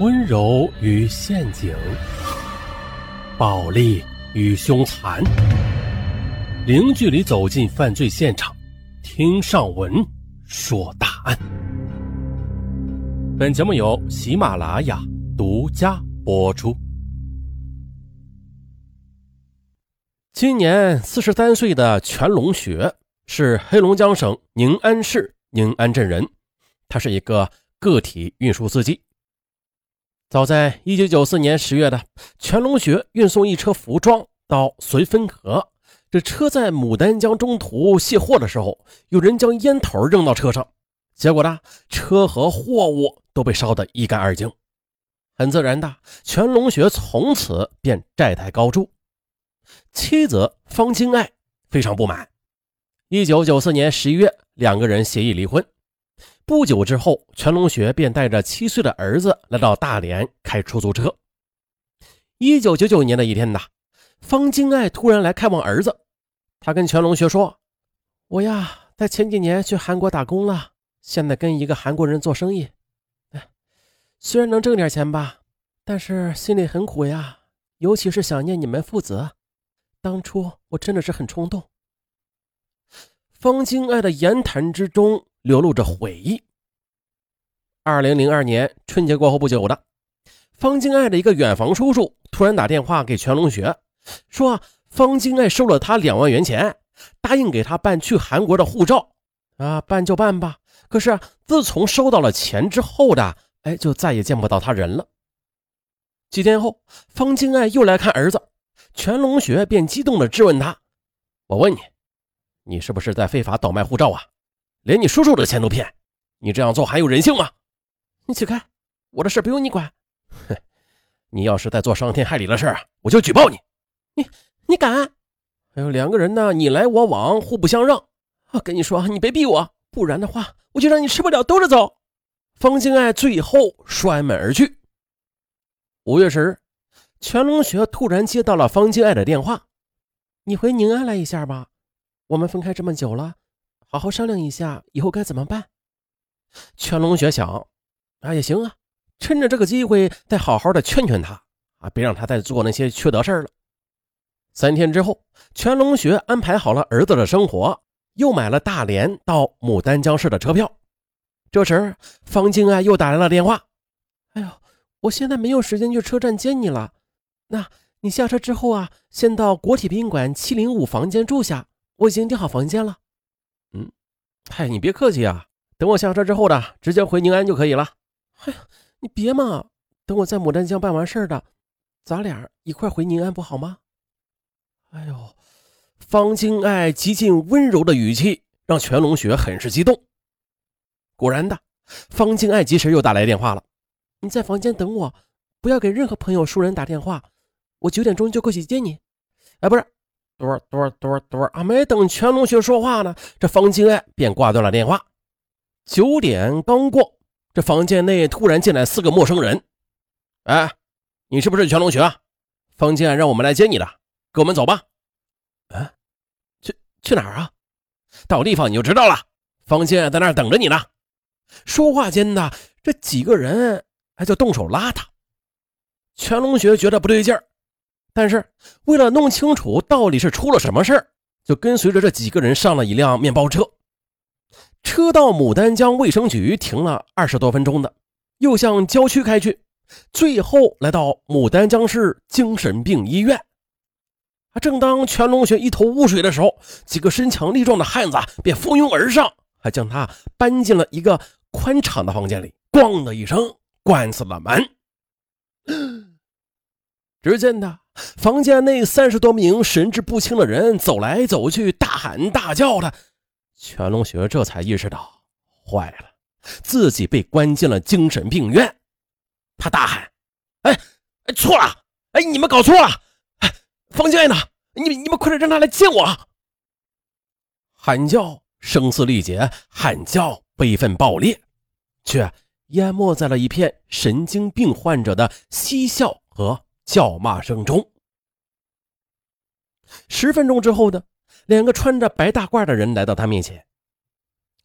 温柔与陷阱，暴力与凶残，零距离走进犯罪现场，听上文说大案。本节目由喜马拉雅独家播出。今年四十三岁的全龙学是黑龙江省宁安市宁安镇人，他是一个个体运输司机。早在一九九四年十月的，全龙学运送一车服装到绥芬河，这车在牡丹江中途卸货的时候，有人将烟头扔到车上，结果呢，车和货物都被烧得一干二净。很自然的，全龙学从此便债台高筑。妻子方金爱非常不满。一九九四年十一月，两个人协议离婚。不久之后，全龙学便带着七岁的儿子来到大连开出租车。一九九九年的一天呐，方金爱突然来看望儿子，他跟全龙学说：“我呀，在前几年去韩国打工了，现在跟一个韩国人做生意。哎，虽然能挣点钱吧，但是心里很苦呀，尤其是想念你们父子。当初我真的是很冲动。”方金爱的言谈之中。流露着悔意。二零零二年春节过后不久的，方金爱的一个远房叔叔突然打电话给全龙学，说方金爱收了他两万元钱，答应给他办去韩国的护照。啊，办就办吧。可是自从收到了钱之后的，哎，就再也见不到他人了。几天后，方金爱又来看儿子，全龙学便激动地质问他：“我问你，你是不是在非法倒卖护照啊？”连你叔叔的钱都骗，你这样做还有人性吗？你起开，我的事不用你管。哼，你要是再做伤天害理的事我就举报你。你你敢？还有两个人呢，你来我往，互不相让。我跟你说，你别逼我，不然的话，我就让你吃不了兜着走。方金爱最后摔门而去。五月十日，全龙学突然接到了方金爱的电话：“你回宁安来一下吧，我们分开这么久了。”好好商量一下，以后该怎么办？全龙学想，啊也行啊，趁着这个机会再好好的劝劝他啊，别让他再做那些缺德事儿了。三天之后，全龙学安排好了儿子的生活，又买了大连到牡丹江市的车票。这时，方静啊又打来了电话：“哎呦，我现在没有时间去车站接你了，那你下车之后啊，先到国体宾馆七零五房间住下，我已经订好房间了。”嗯嗨，你别客气啊！等我下车之后的，直接回宁安就可以了。哎呀，你别嘛！等我在牡丹江办完事儿的，咱俩一块回宁安不好吗？哎呦，方金爱极尽温柔的语气让全龙雪很是激动。果然的，方金爱及时又打来电话了。你在房间等我，不要给任何朋友、熟人打电话。我九点钟就过去接你。哎，不是。嘟嘟嘟嘟啊！没等全龙学说话呢，这方金爱便挂断了电话。九点刚过，这房间内突然进来四个陌生人。哎，你是不是全龙学？方健让我们来接你的，跟我们走吧。啊，去去哪儿啊？到地方你就知道了。方健在那儿等着你呢。说话间呢，这几个人还就动手拉他。全龙学觉得不对劲儿。但是，为了弄清楚到底是出了什么事儿，就跟随着这几个人上了一辆面包车。车到牡丹江卫生局停了二十多分钟的，又向郊区开去，最后来到牡丹江市精神病医院。正当全龙学一头雾水的时候，几个身强力壮的汉子便蜂拥而上，还将他搬进了一个宽敞的房间里，咣的一声关死了门。只见他。房间内三十多名神志不清的人走来走去，大喊大叫的。全龙学这才意识到，坏了，自己被关进了精神病院。他大喊：“哎哎，错了！哎，你们搞错了！哎，方建呢？你你们快点让他来见我！”喊叫声嘶力竭，喊叫悲愤爆裂，却淹没在了一片神经病患者的嬉笑和。叫骂声中，十分钟之后呢，两个穿着白大褂的人来到他面前。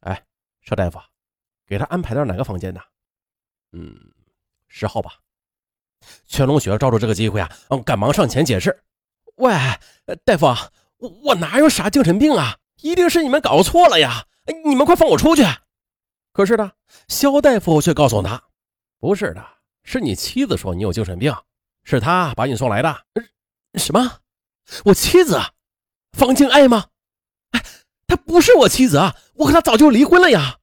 哎，邵大夫，给他安排到哪个房间呢？嗯，十号吧。全龙雪抓住这个机会啊，赶忙上前解释：“喂，大夫，我我哪有啥精神病啊？一定是你们搞错了呀！你们快放我出去！”可是呢，肖大夫却告诉他：“不是的，是你妻子说你有精神病，是她把你送来的。”什么？我妻子？啊方静爱吗？哎，她不是我妻子啊！我和她早就离婚了呀！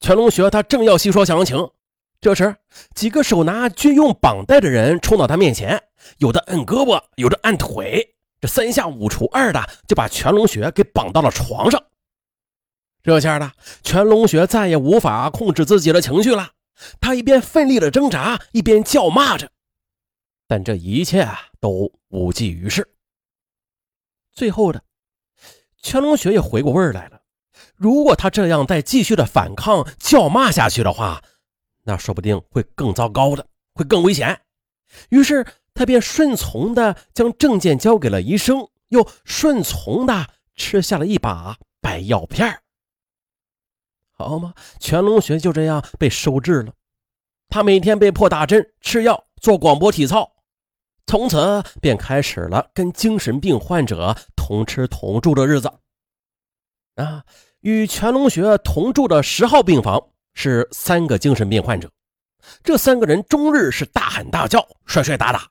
全龙学他正要细说详情，这时几个手拿军用绑带的人冲到他面前，有的摁胳膊，有的按腿，这三下五除二的就把全龙学给绑到了床上。这下呢，全龙学再也无法控制自己的情绪了，他一边奋力的挣扎，一边叫骂着，但这一切啊都无济于事。最后的，全龙学也回过味儿来了。如果他这样再继续的反抗、叫骂下去的话，那说不定会更糟糕的，会更危险。于是他便顺从的将证件交给了医生，又顺从的吃下了一把白药片好吗？全龙学就这样被收治了。他每天被迫打针、吃药、做广播体操。从此便开始了跟精神病患者同吃同住的日子。啊，与全龙学同住的十号病房是三个精神病患者，这三个人终日是大喊大叫、摔摔打打。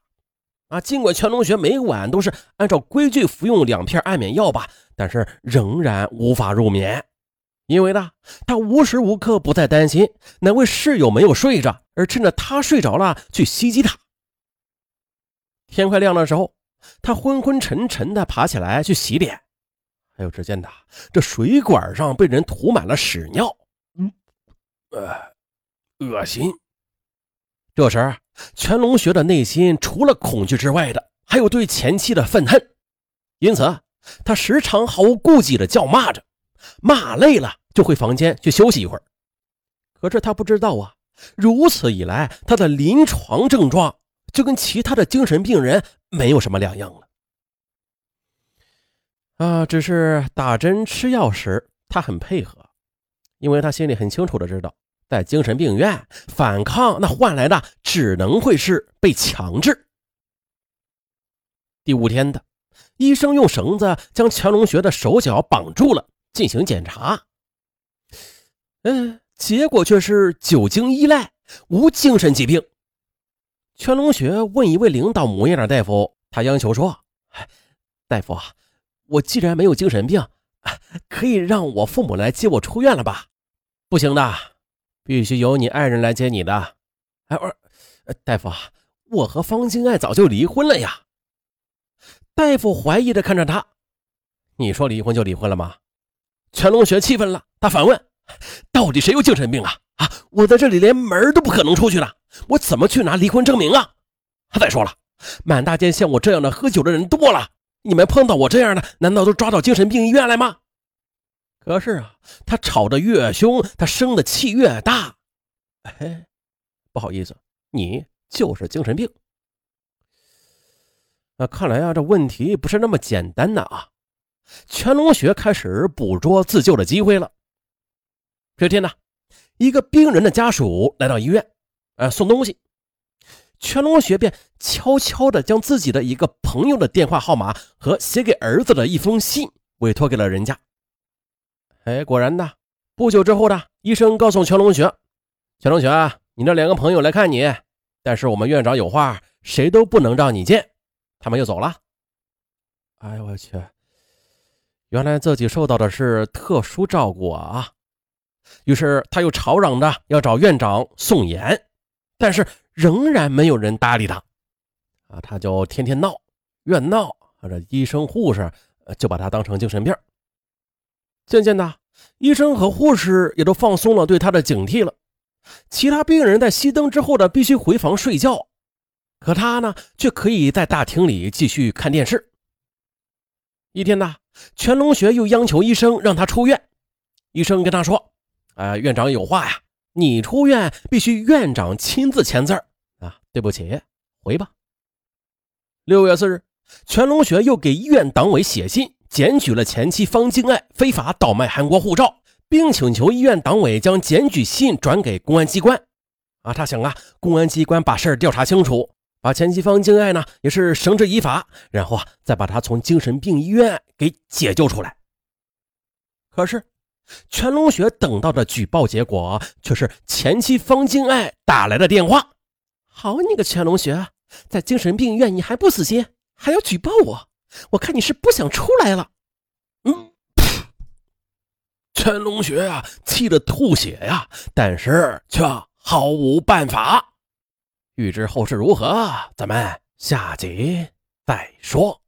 啊，尽管全龙学每晚都是按照规矩服用两片安眠药吧，但是仍然无法入眠，因为呢，他无时无刻不在担心哪位室友没有睡着，而趁着他睡着了去袭击他。天快亮的时候，他昏昏沉沉的爬起来去洗脸。还有，只见他这水管上被人涂满了屎尿，嗯，呃，恶心。这时，全龙学的内心除了恐惧之外的，还有对前妻的愤恨，因此他时常毫无顾忌的叫骂着，骂累了就回房间去休息一会儿。可是他不知道啊，如此一来，他的临床症状。就跟其他的精神病人没有什么两样了啊！只是打针吃药时，他很配合，因为他心里很清楚的知道，在精神病院反抗，那换来的只能会是被强制。第五天的，医生用绳子将乾隆学的手脚绑住了，进行检查。嗯，结果却是酒精依赖，无精神疾病。全龙学问一位领导模样的大夫，他央求说：“大夫啊，我既然没有精神病，可以让我父母来接我出院了吧？”“不行的，必须由你爱人来接你的。”“哎，我，大夫啊，我和方金爱早就离婚了呀。”大夫怀疑的看着他：“你说离婚就离婚了吗？”全龙学气愤了，他反问：“到底谁有精神病啊？”啊！我在这里连门都不可能出去了，我怎么去拿离婚证明啊？再说了，满大街像我这样的喝酒的人多了，你们碰到我这样的，难道都抓到精神病医院来吗？可是啊，他吵得越凶，他生的气越大。哎，不好意思，你就是精神病。那看来啊，这问题不是那么简单的啊。全龙学开始捕捉自救的机会了。这天呢。一个病人的家属来到医院，呃，送东西。全龙学便悄悄地将自己的一个朋友的电话号码和写给儿子的一封信委托给了人家。哎，果然的，不久之后呢，医生告诉全龙学：“全龙学，你那两个朋友来看你，但是我们院长有话，谁都不能让你见。”他们又走了。哎呦我去！原来自己受到的是特殊照顾啊！于是他又吵嚷着要找院长宋岩，但是仍然没有人搭理他。啊，他就天天闹，越闹，这医生护士就把他当成精神病。渐渐的，医生和护士也都放松了对他的警惕了。其他病人在熄灯之后的必须回房睡觉，可他呢，却可以在大厅里继续看电视。一天呢，全龙学又央求医生让他出院，医生跟他说。啊，院长有话呀！你出院必须院长亲自签字啊！对不起，回吧。六月四日，全龙学又给医院党委写信，检举了前妻方静爱非法倒卖韩国护照，并请求医院党委将检举信转给公安机关。啊，他想啊，公安机关把事儿调查清楚，把前妻方静爱呢也是绳之以法，然后啊再把她从精神病医院给解救出来。可是，全龙雪等到的举报结果却是前妻方静爱打来的电话。好你个全龙雪，在精神病院你还不死心，还要举报我？我看你是不想出来了。嗯，全龙雪啊，气得吐血呀，但是却毫无办法。欲知后事如何，咱们下集再说。